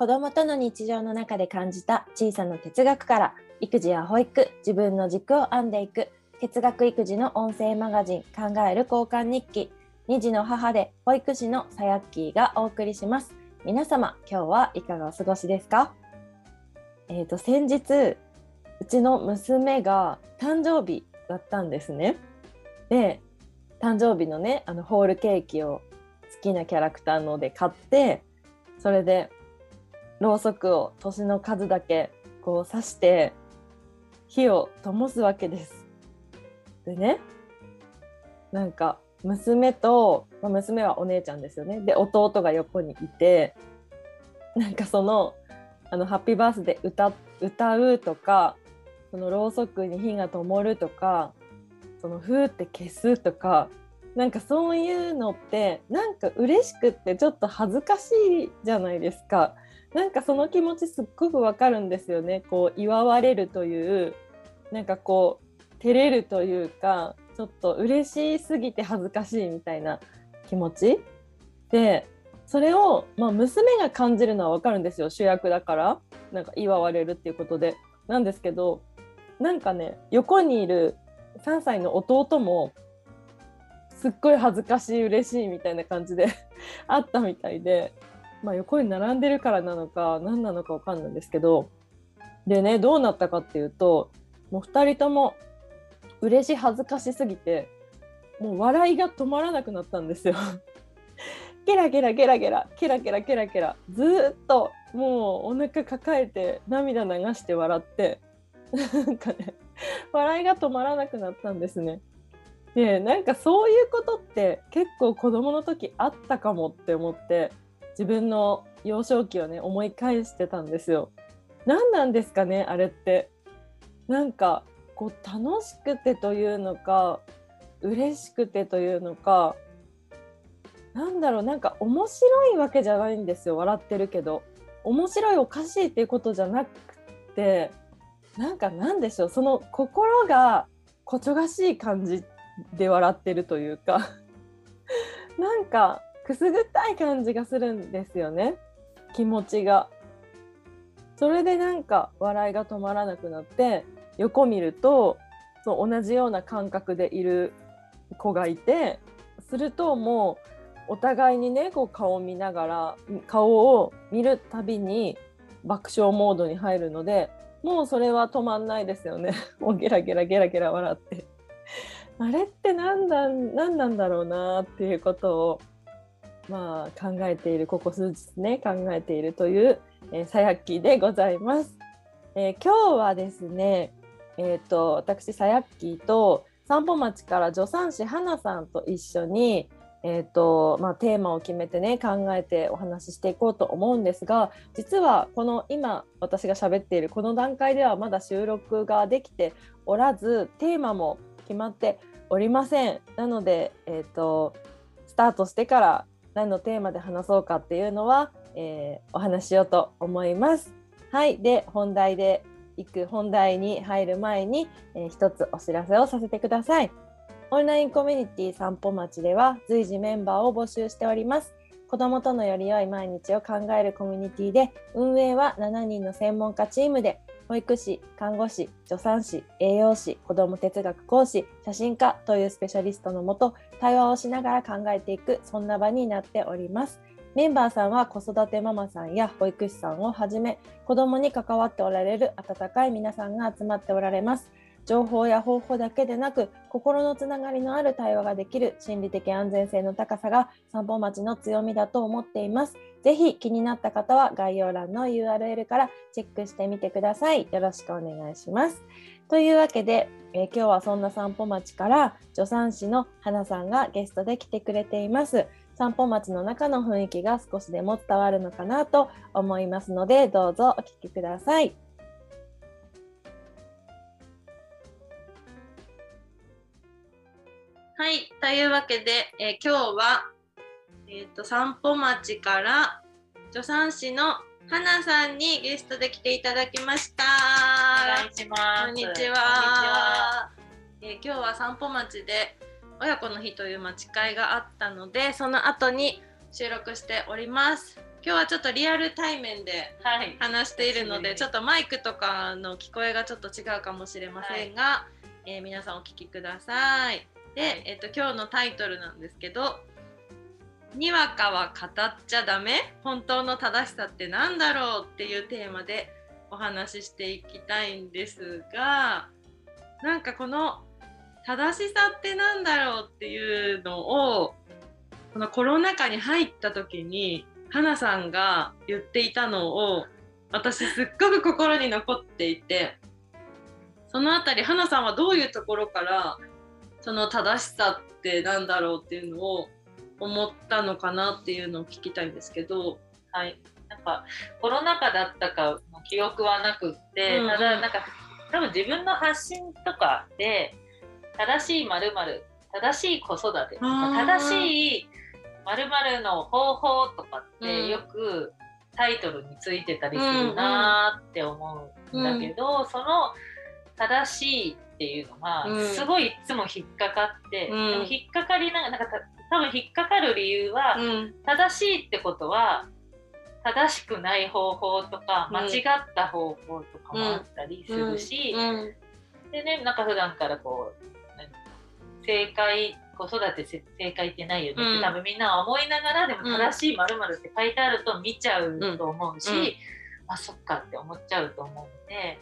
子供との日常の中で感じた小さな哲学から育児や保育自分の軸を編んでいく哲学育児の音声マガジン考える交換日記2児の母で保育士のさやっきーがお送りします。皆様今日はいかがお過ごしですか？えっ、ー、と先日うちの娘が誕生日だったんですね。で誕生日のねあのホールケーキを好きなキャラクターので買ってそれでろうそくを年の数だけこう刺して火を灯すわけです。でねなんか娘と、まあ、娘はお姉ちゃんですよねで弟が横にいてなんかそのあのハッピーバースデー歌歌うとかそのろうそくに火が灯るとかそのふーって消すとかなんかそういうのってなんか嬉しくってちょっと恥ずかしいじゃないですか。なんかその気持ちすっごくわかるんですよね。こう祝われるというなんかこう照れるというかちょっと嬉しすぎて恥ずかしいみたいな気持ち。でそれを、まあ、娘が感じるのはわかるんですよ。主役だからなんか祝われるっていうことで。なんですけどなんかね横にいる3歳の弟もすっごい恥ずかしい嬉しいみたいな感じで あったみたいで、まあ、横に並んでるからなのか何なのか分かんないんですけどでねどうなったかっていうともう2人とも嬉し恥ずかしすぎてもう笑いが止まらなくなったんですよ。ゲラゲラゲラゲラケラケラケラケラずっともうお腹抱えて涙流して笑ってなんかね笑いが止まらなくなったんですね。でなんかそういうことって結構子どもの時あったかもって思って自分の幼少期をね思い返してたんですよ。何なんですかねあれって。なんかこう楽しくてというのか嬉しくてというのかなんだろうなんか面白いわけじゃないんですよ笑ってるけど面白いおかしいっていうことじゃなくてなんかなんでしょうその心がこちょがしい感じで笑ってるというかなんかくすぐったい感じがするんですよね。気持ちが。それでなんか笑いが止まらなくなって横見るとそう同じような感覚でいる子がいてするともうお互いにねこう顔を見ながら顔を見るたびに爆笑モードに入るのでもうそれは止まんないですよね。もうゲラゲラゲラゲラ笑って。あれって何だ何なんだろうなっていうことをまあ考えているここ数日ね考えているという、えー、さやっきでございます。えー、今日はですねえーと、私さやっきーと散歩町から助産師花さんと一緒に、えーとまあ、テーマを決めてね考えてお話ししていこうと思うんですが実はこの今私が喋っているこの段階ではまだ収録ができておらずテーマも決まっておりません。なので、えーと、スタートしてから何のテーマで話そうかっていうのは、えー、お話しようと思います。はい、で本題で行く本題に入る前に、えー、一つお知らせをさせてください。オンラインコミュニティ散歩町では随時メンバーを募集しております。子どもとのより良い毎日を考えるコミュニティで運営は7人の専門家チームで保育士、看護師、助産師、栄養士、子ども哲学講師、写真家というスペシャリストのもと対話をしながら考えていくそんな場になっております。メンバーさんは子育てママさんや保育士さんをはじめ子どもに関わっておられる温かい皆さんが集まっておられます。情報や方法だけでなく心のつながりのある対話ができる心理的安全性の高さが散歩町の強みだと思っています。ぜひ気になった方は概要欄の URL からチェックしてみてください。よろしくお願いします。というわけで、えー、今日はそんな散歩町から助産師の花さんがゲストで来てくれています。散歩町の中の雰囲気が少しでも伝わるのかなと思いますのでどうぞお聞きください。はい、というわけで、えー、今日は、えーと、散歩町から助産師の花さんにゲストで来ていただきました。お願いします。こんにちは。えー、今日は散歩町で親子の日という待ち会があったのでその後に収録しております今日はちょっとリアル対面ではい。話しているので、はいちょっとマイクとかの聞こえがちょっと違うかもしれませんが、えー皆さんお聞きください。で、はいえっと今日のタイトルなんですけど「にわかは語っちゃダメ？本当の正しさってなんだろう?」っていうテーマでお話ししていきたいんですがなんかこの正しさってなんだろうっていうのをこのコロナ禍に入った時に花さんが言っていたのを私すっごく心に残っていてそのあたり花さんはどういうところからその正しさってなんだろうっていうのを思ったのかなっていうのを聞きたいんですけど。はい。なんかコロナ禍だったかの記憶はなくって、うん。うんただなんか多分自分の発信とかで正しいまるまる正しい子育て、正しいまるまるの方法とかっうん。てよくタイトルについてたりするなーって思うんだけど、その正しいっていうのがうん。すごいいつも引っかかって、うん。でも引っかかりながらなんかた多分引っかかる理由は、うん。正しいってことは正しくない方法とかうん。間違った方法とかもあったりするし、うん。でねなんか普段からこう何正解子育てせ正解ってないよねって、うん。多分みんなは思いながらでもうん。正しいまるって書いてあると見ちゃうと思うし、うん。うんあそっかって思っちゃうと思うのでで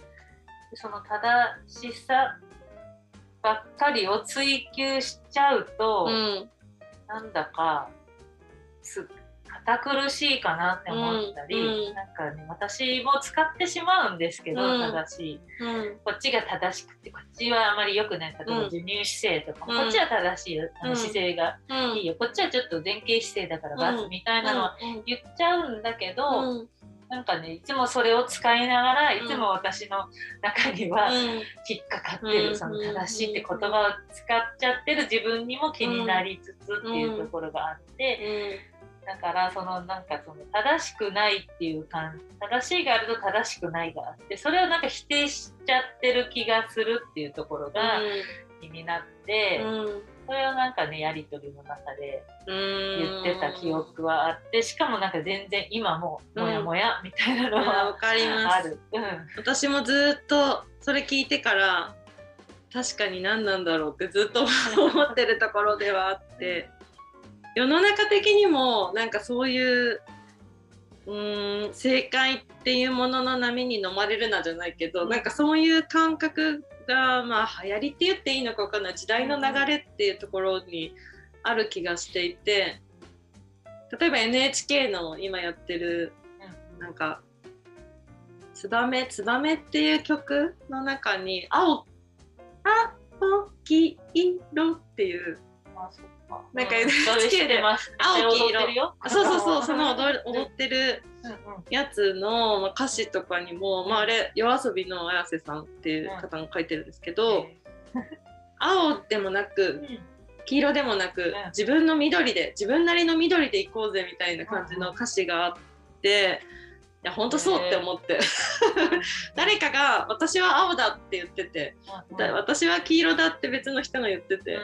その正しさばっかりを追求しちゃうと、うんなんだかす堅苦しいかなって思ったり、うんうん。なんかね私も使ってしまうんですけど、うん。正しい。うん。こっちが正しくてこっちはあまり良くない例えばうん。授乳姿勢とかも、うん。こっちは正しいあのうん。姿勢がうん。いいよ、こっちはちょっと前傾姿勢だから罰うんみたいなのは言っちゃうんだけど、うんなんかねいつもそれを使いながらいうん。つも私の中にはうん引っかかってる、うん。その正しいって言葉を使っちゃってる自分にも気になりつつっていうところがあって。だからそのなんかその正しくないっていう感正しいがあると正しくないがあってそれをなんか否定しちゃってる気がするっていうところが気になって、うんそれをなんかねやり取りの中でうん。言ってた記憶はあってしかもなんか全然今もモヤモヤみたいなのうんかります。ある。うん。私もずっとそれ聞いてから確かに何なんだろうってずっと思ってるところではあって。世の中的にもなんかそういううーん正解っていうものの波に飲まれるなじゃないけど、なんかそういう感覚がまあ流行りって言っていいのか分かんない時代の流れっていうところにある気がしていて例えば NHK の今やってるなんか「ツバメツバメ」っていう曲の中に「青青黄色」っていうなんかう NHK 知ってます。青黄色。そうそうそうその踊ってるやつのまあ歌詞とかにも、まあ、あれ YOASOBI の綾瀬さんっていう方が書いてるんですけど、青でもなくうん。黄色でもなく、ん。自分の緑で自分なりの緑で行こうぜみたいな感じの歌詞があって、いや本当そうって思って、誰かが「私は青だ」って言ってて、だ私は黄色だって別の人が言ってて、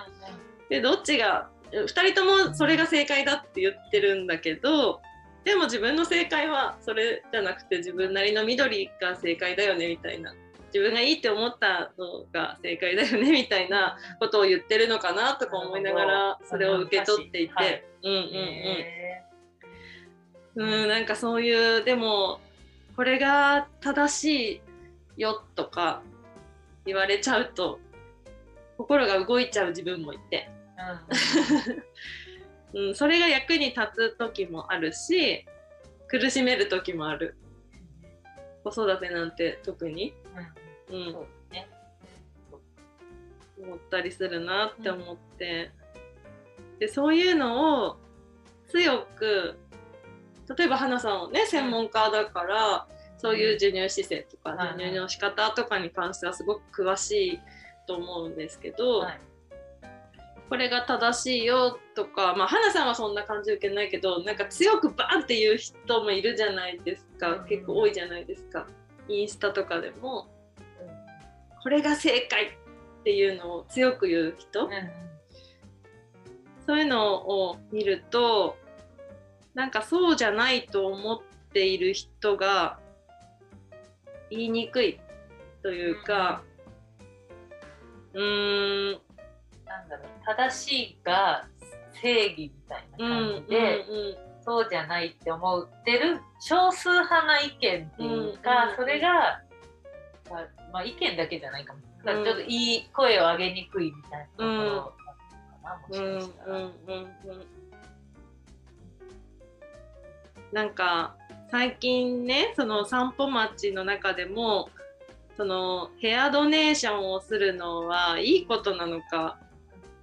でどっちが2人ともそれが正解だって言ってるんだけどでも自分の正解はそれじゃなくて自分なりの緑が正解だよねみたいな自分がいいって思ったのが正解だよねみたいなことを言ってるのかなとか思いながらそれを受け取っていて、はい。うんうんへうん。うんなんかそういうでもこれが正しいよとか言われちゃうと心が動いちゃう自分もいて。ーうん、それが役に立つ時もあるし苦しめる時もある。子育てなんて特に、うん。うん。ね。思ったりするなって思って、でそういうのを強く例えば花さんはね専門家だから、そういう授乳姿勢とか、うん授乳の仕方とかに関してはすごく詳しいと思うんですけど、はいこれが正しいよとか、まあ、花さんはそんな感じ受けないけどなんか強くバンって言う人もいるじゃないですか、うん。結構多いじゃないですか。インスタとかでも。これが正解っていうのを強く言う人、うんうん。そういうのを見るとなんかそうじゃないと思っている人が言いにくいというか、うーん、う正しいが正義みたいな感じで、そうじゃないって思ってる少数派な意見っていうか、うんそれが、まあまあ、意見だけじゃないかも。だからちょっといい声を上げにくいみたいなところなのかな、うん。もしかしたら。うんうんうんなんか最近ねその散歩町の中でもそのヘアドネーションをするのはいいことなのか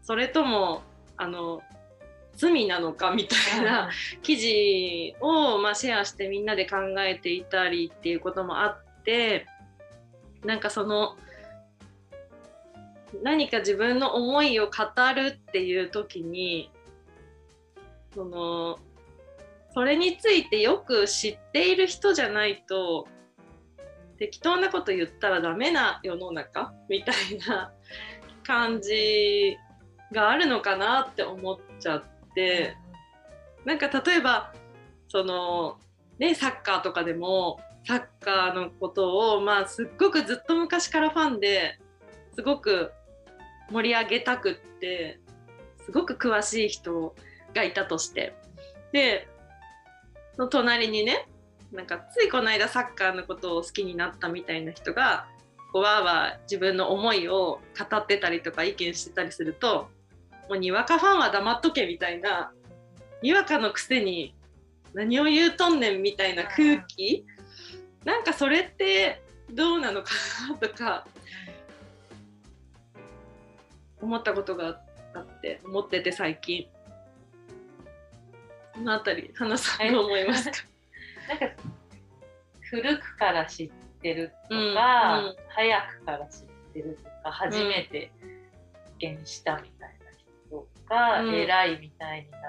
それともあの罪なのかみたいな記事を、まあ、シェアしてみんなで考えていたりっていうこともあってなんかその何か自分の思いを語るっていう時にそのそれについてよく知っている人じゃないと適当なこと言ったらダメな世の中みたいな感じがあるのかなって思っちゃって。なんか例えばそのねサッカーとかでもサッカーのことをまあすっごくずっと昔からファンですごく盛り上げたくってすごく詳しい人がいたとしてでの隣にねなんかついこの間サッカーのことを好きになったみたいな人がこうわーわー自分の思いを語ってたりとか意見してたりするともうにわかファンは黙っとけみたいなにわかのくせに何を言うとんねんみたいな空気？なんかそれってどうなのかなとか思ったことがあって思ってて最近。そのあたり花さんどう思いますか？なんか古くから知ってるとか、うんうん。早くから知ってるとか初めて発見したみたいな人がうん。偉いみたいになっ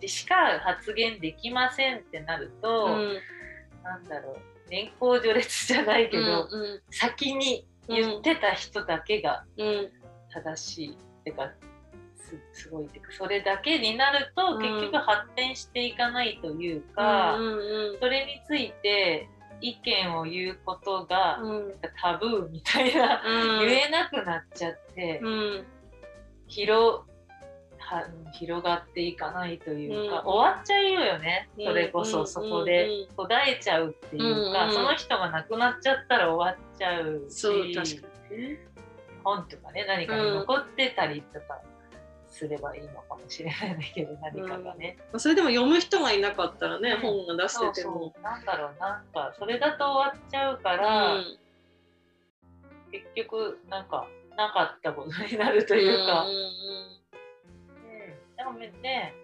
てしか発言できませんってなると、うん。なんだろう年功序列じゃないけど、うん先に言ってた人だけがうん。正しい、ってかすすごいってかそれだけになるとうん。結局発展していかないというか。うんうんそれについて意見を言うことがうん。タブーみたいな、うん。言えなくなっちゃって、うん。広は広がっていかないというか、うん。終わっちゃうよね、うん。それこそそこで途絶えちゃうっていうか、うんその人が亡くなっちゃったら終わっちゃうしそう確かにね。本とかね何かに残ってたりとかすればいいのかもしれないんだけど何かがね。それでも読む人がいなかったらね、うん。本が出してても。そうなんだろうなんかそれだと終わっちゃうから、結局なんかなかったことになるというか、んんうんでもね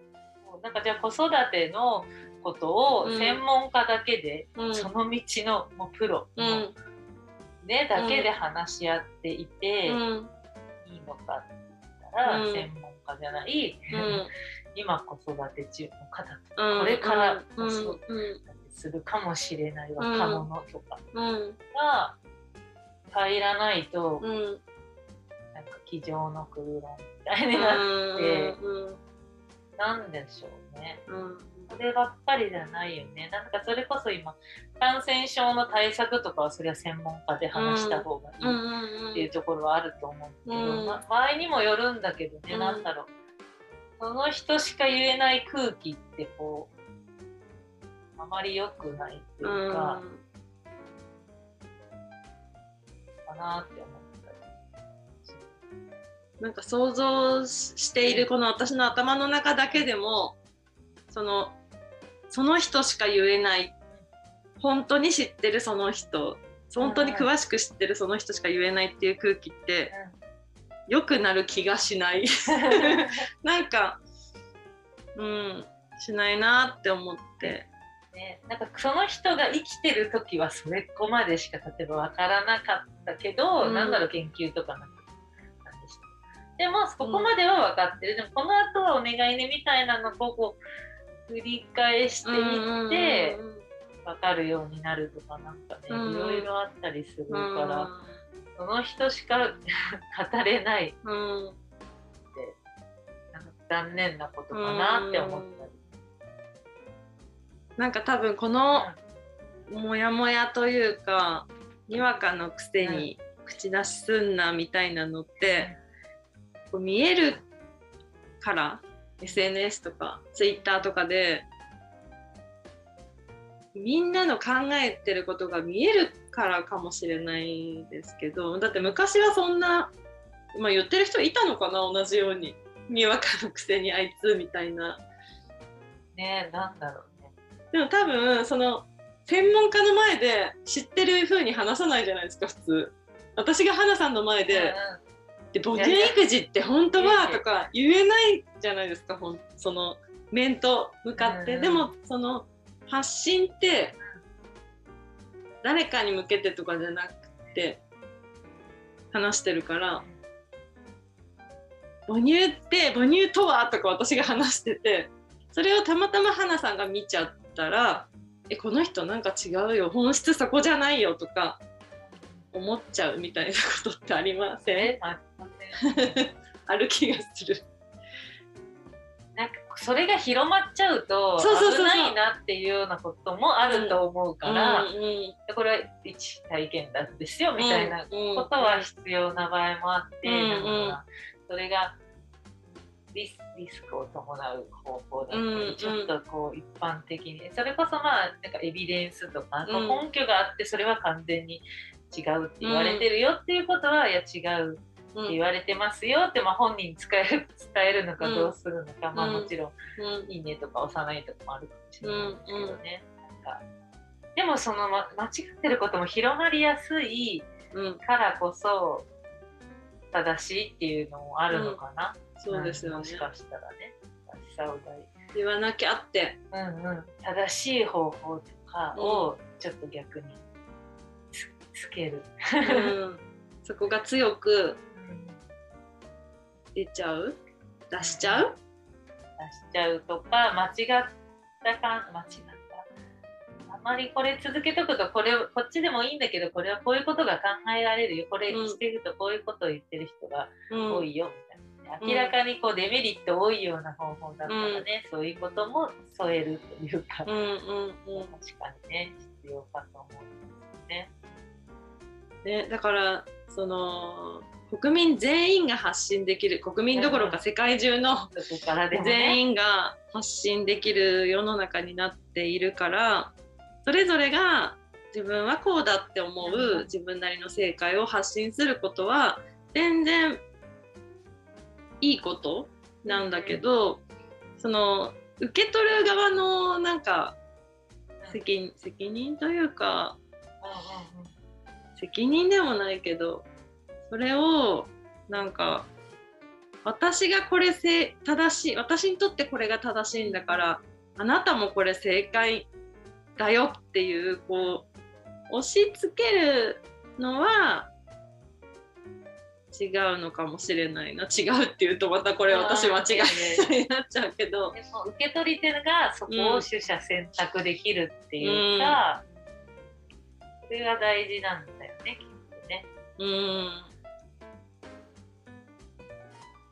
もうなんかじゃあ子育てのことをうん。専門家だけで、うん。その道のもうプロうん。だけで話し合っていて、うん。いいのかって言ったら、うん。専門家じゃない、うん。今子育て中の方とうん。これからうん。子育てするかもしれない若者とかうん。が入らないと、なんか机上の空論みたいになって、うんなんでしょうね。うんそればっかりじゃないよね。なんかそれこそ今、感染症の対策とかはそれは専門家で話した方がいうんいっていうところはあると思うけど、うんま場合にもよるんだけどね、うんなんだろう。その人しか言えない空気ってこう、あまり良くないっていうか、かなって思ったり。なんか想像しているこの私の頭の中だけでもそのその人しか言えない本当に知ってるその人本当に詳しく知ってるその人しか言えないっていう空気って良くなる気がしない。なんかうんしないなって思って。ね、なんかその人が生きてる時はそれっこまでしか例えば分からなかったけど、うん。なんだろう研究とかなんかなんでしたでもここまでは分かってる、でもこの後はお願いねみたいなのをこう繰り返していって分かるようになるとかなんかね、うん。いろいろあったりするかうん。ら、その人しか 語れない。うん。なんか残念なことかなって思ったり。なんか多分このモヤモヤというかにわかのくせに口出しすんなみたいなのって、こう見えるから SNS とか Twitter とかでみんなの考えてることが見えるからかもしれないですけどだって昔はそんな、まあ、言ってる人いたのかな同じようににわかのくせにあいつみたいな。ねなんだろうね。でも多分その専門家の前で知ってる風に話さないじゃないですか普通私が花さんの前で「で母乳育児って本当は?」とか言えないじゃないですかほんその面と向かって、うん。でもその発信って誰かに向けてとかじゃなくて話してるから。母乳って母乳とはとか私が話しててそれをたまたま花さんが見ちゃったらえこの人なんか違うよ本質そこじゃないよとか思っちゃうみたいなことってありません？え あある気がする。なんかそれが広まっちゃうと危ないなっていうようなこともあると思うから、これは一体験談ですよみたいなことは必要な場合もあって、それがリスリスクを伴う方法だったり、うんちょっとこう一般的にそれこそまあなんかエビデンスとか、根拠があってそれは完全に違うって言われてるよっていうことは、いや違うって言われてますよって、まあ、本人に伝える伝えるのかどうするのか、まあもちろんうん。いいねとか押さないとかもあるかもしれないですけどね。なんかでもその、ま、間違ってることも広まりやすいうん。からこそ正しいっていうのもあるのかな。そうですよね。もしかしたらね。言わなきゃって。うんうん、正しい方法とかをちょっと逆につつける。うん。そこが強くうん出ちゃう？出しちゃう？出しちゃうとか間違ったか間違った。あまりこれ続けとくとこれこっちでもいいんだけどこれはこういうことが考えられるよ。これうんしてるとこういうことを言ってる人がうん。多いよ。みたいな、明らかにこうデメリット多いような方法だったらね、そういうことも添えるというか、うんうんうん。確かにね必要かと思うんですね。ね、だからその国民全員が発信できる国民どころか世界中の全員が発信できる世の中になっているからそれぞれが自分はこうだって思う自分なりの正解を発信することは全然いいことなんだけどその受け取る側のなんか責任責任というか責任でもないけどそれをなんか私がこれ正正しい私にとってこれが正しいんだからあなたもこれ正解だよっていうこう押し付けるのは違うのかもしれないな。違うっていうとまたこれ私間違いになっちゃうけど。でも受け取り手がそこを取捨選択できるっていうか、それが大事なんだようん。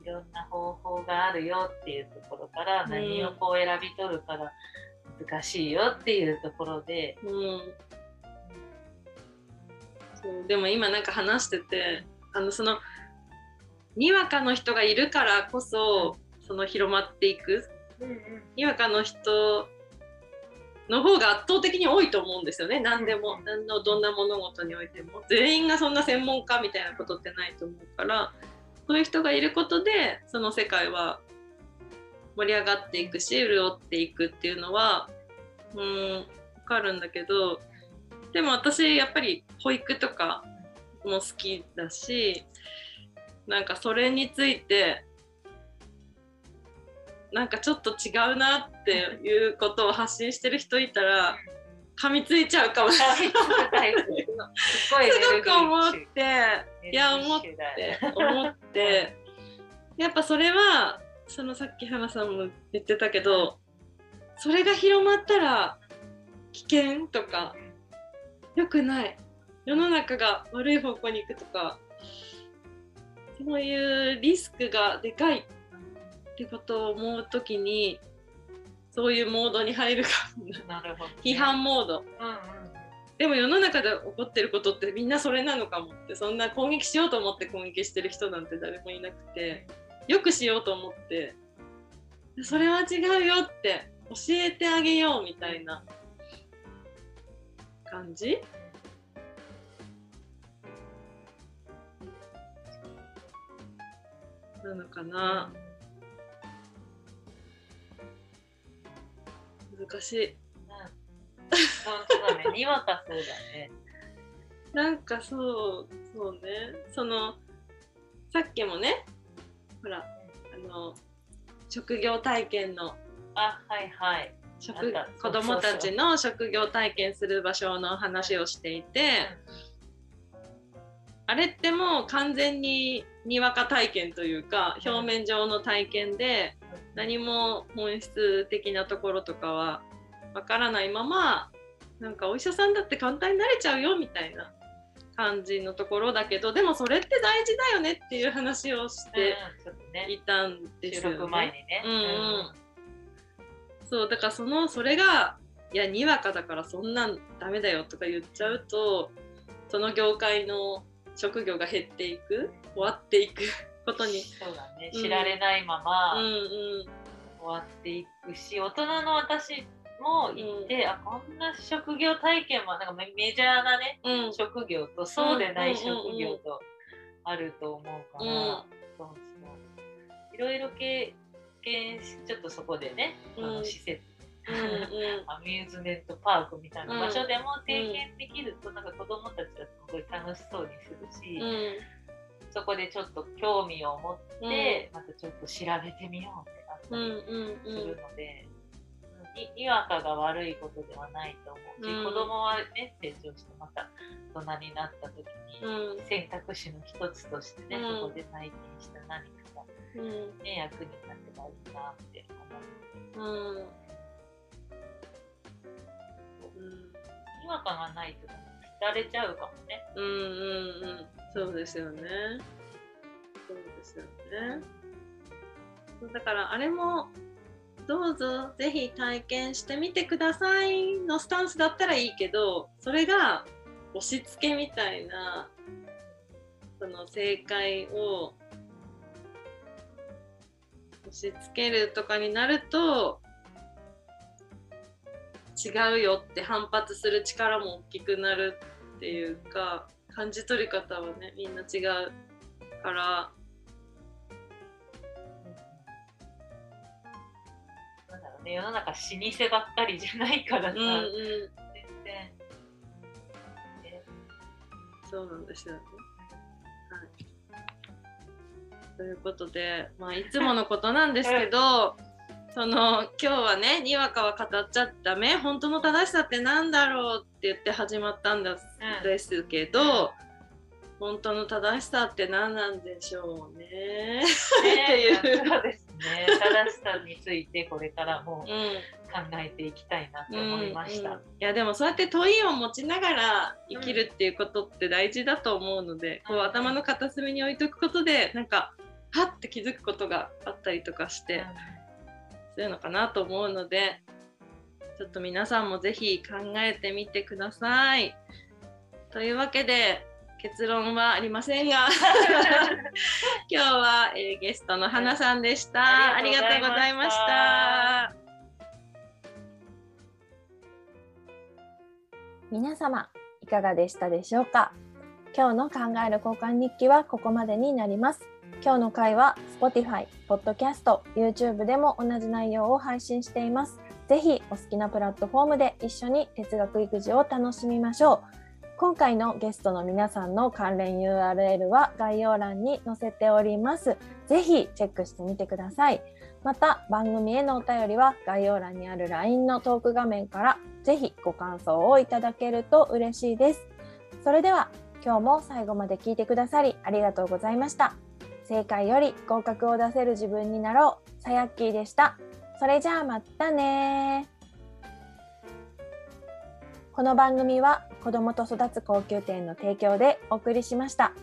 いろんな方法があるよっていうところからうん。何をこう選び取るから難しいよっていうところで、うん。そうでも今なんか話しててあのそのにわかの人がいるからこそその広まっていく。にわかの人の方が圧倒的に多いと思うんですよね。何でも何のどんな物事においても。全員がそんな専門家みたいなことってないと思うから。そういう人がいることでその世界は盛り上がっていくし潤っていくっていうのはうん分かるんだけど。でも私やっぱり保育とかも好きだしなんかそれについてなんかちょっと違うなっていうことを発信してる人いたら噛みついちゃうかもしれない。すごく思っ集ていや思ってよ思ってやっぱそれはそのさっき花さんも言ってたけどそれが広まったら危険とか良くない世の中が悪い方向に行くとかそういうリスクがでかいってことを思う時にそういうモードに入るかもな。るほど、ね、批判モード。うんうん。でも世の中で起こってることってみんなそれなのかもってそんな攻撃しようと思って攻撃してる人なんて誰もいなくてよくしようと思ってそれは違うよって教えてあげようみたいな感じ？なのかな？難しい。本当だねにわかそうだね。なんかそうそうね。そのさっきもねほらあの職業体験のあはいはい。職子供たちの職業体験する場所の話をしていてあれってもう完全ににわか体験というかうん。表面上の体験で何も本質的なところとかはわからないままなんかお医者さんだって簡単になれちゃうよみたいな感じのところだけどでもそれって大事だよねっていう話をしうんていたんですよね。ね。うん。うん。そうだからそのそれがいやにわかだからそんなんダメだよとか言っちゃうとその業界の職業が減っていく終わっていくことに、そうだね。うん。知られないまうんまうん、終わっていくし、大人の私も行って、あこんな職業体験もなんかメメジャーなねうん。職業とそうでない職業とあると思うから、うん。そうそう。いろいろ経験しちょっとそこでね、あうん。の施設うんうん。アミューズメントパークみたいな場所でも体験できると、なんか子供たちはすごい楽しそうにするし、うんそこでちょっと興味を持って、またちょっと調べてみようってなったうんりうん。するので、ににわかが悪いことではないと思うし、うん。子供はね成長してまた大人になった時に、うん。選択肢の一つとしてね、うん。そこで体験した何かが、うん。ね、役に立てばいいなって思う。うん。にわかがないと捨てられちゃうかもね。うんうんうんそうですよね。そうですよね。だからあれもどうぞぜひ体験してみてくださいのスタンスだったらいいけどそれが押し付けみたいなその正解を押し付けるとかになると違うよって反発する力も大きくなるっていうか感じ取り方はねみんな違うからなんだろうね、世の中老舗ばっかりじゃないからさ、うんうん全然。ねそうなんですよね。はい、ということで、まあ、いつものことなんですけど その今日はねにわかは語っちゃダメ本当の正しさってなんだろうって言って始まったんです,、けど本当の正しさって何なんでしょうね。っていうそうですね。正しさについてこれからもうん考えていきたいなと思いました。うんうんいやでもそうやって問いを持ちながら生きるっていうことって大事だと思うので、こううん頭の片隅に置いとくことでなんかはって気づくことがあったりとかして、そういうのかなと思うのでちょっと皆さんもぜひ考えてみてください。というわけで結論はありませんが 今日は、えーゲストの花さんでした。ありがとうございました。皆様いかがでしたでしょうか？今日の考える交換日記はここまでになります今日の回は Spotify、Podcast、YouTube でも同じ内容を配信していますぜひお好きなプラットフォームで一緒に哲学育児を楽しみましょう今回のゲストの皆さんの関連 URL は概要欄に載せておりますぜひチェックしてみてくださいまた番組へのお便りは概要欄にある LINE のトーク画面からぜひご感想をいただけると嬉しいです。それでは今日も最後まで聞いてくださりありがとうございました。正解より合格を出せる自分になろう。さやっきーでした。それじゃあまたねこの番組は子供と育つ高級店の提供でお送りしました。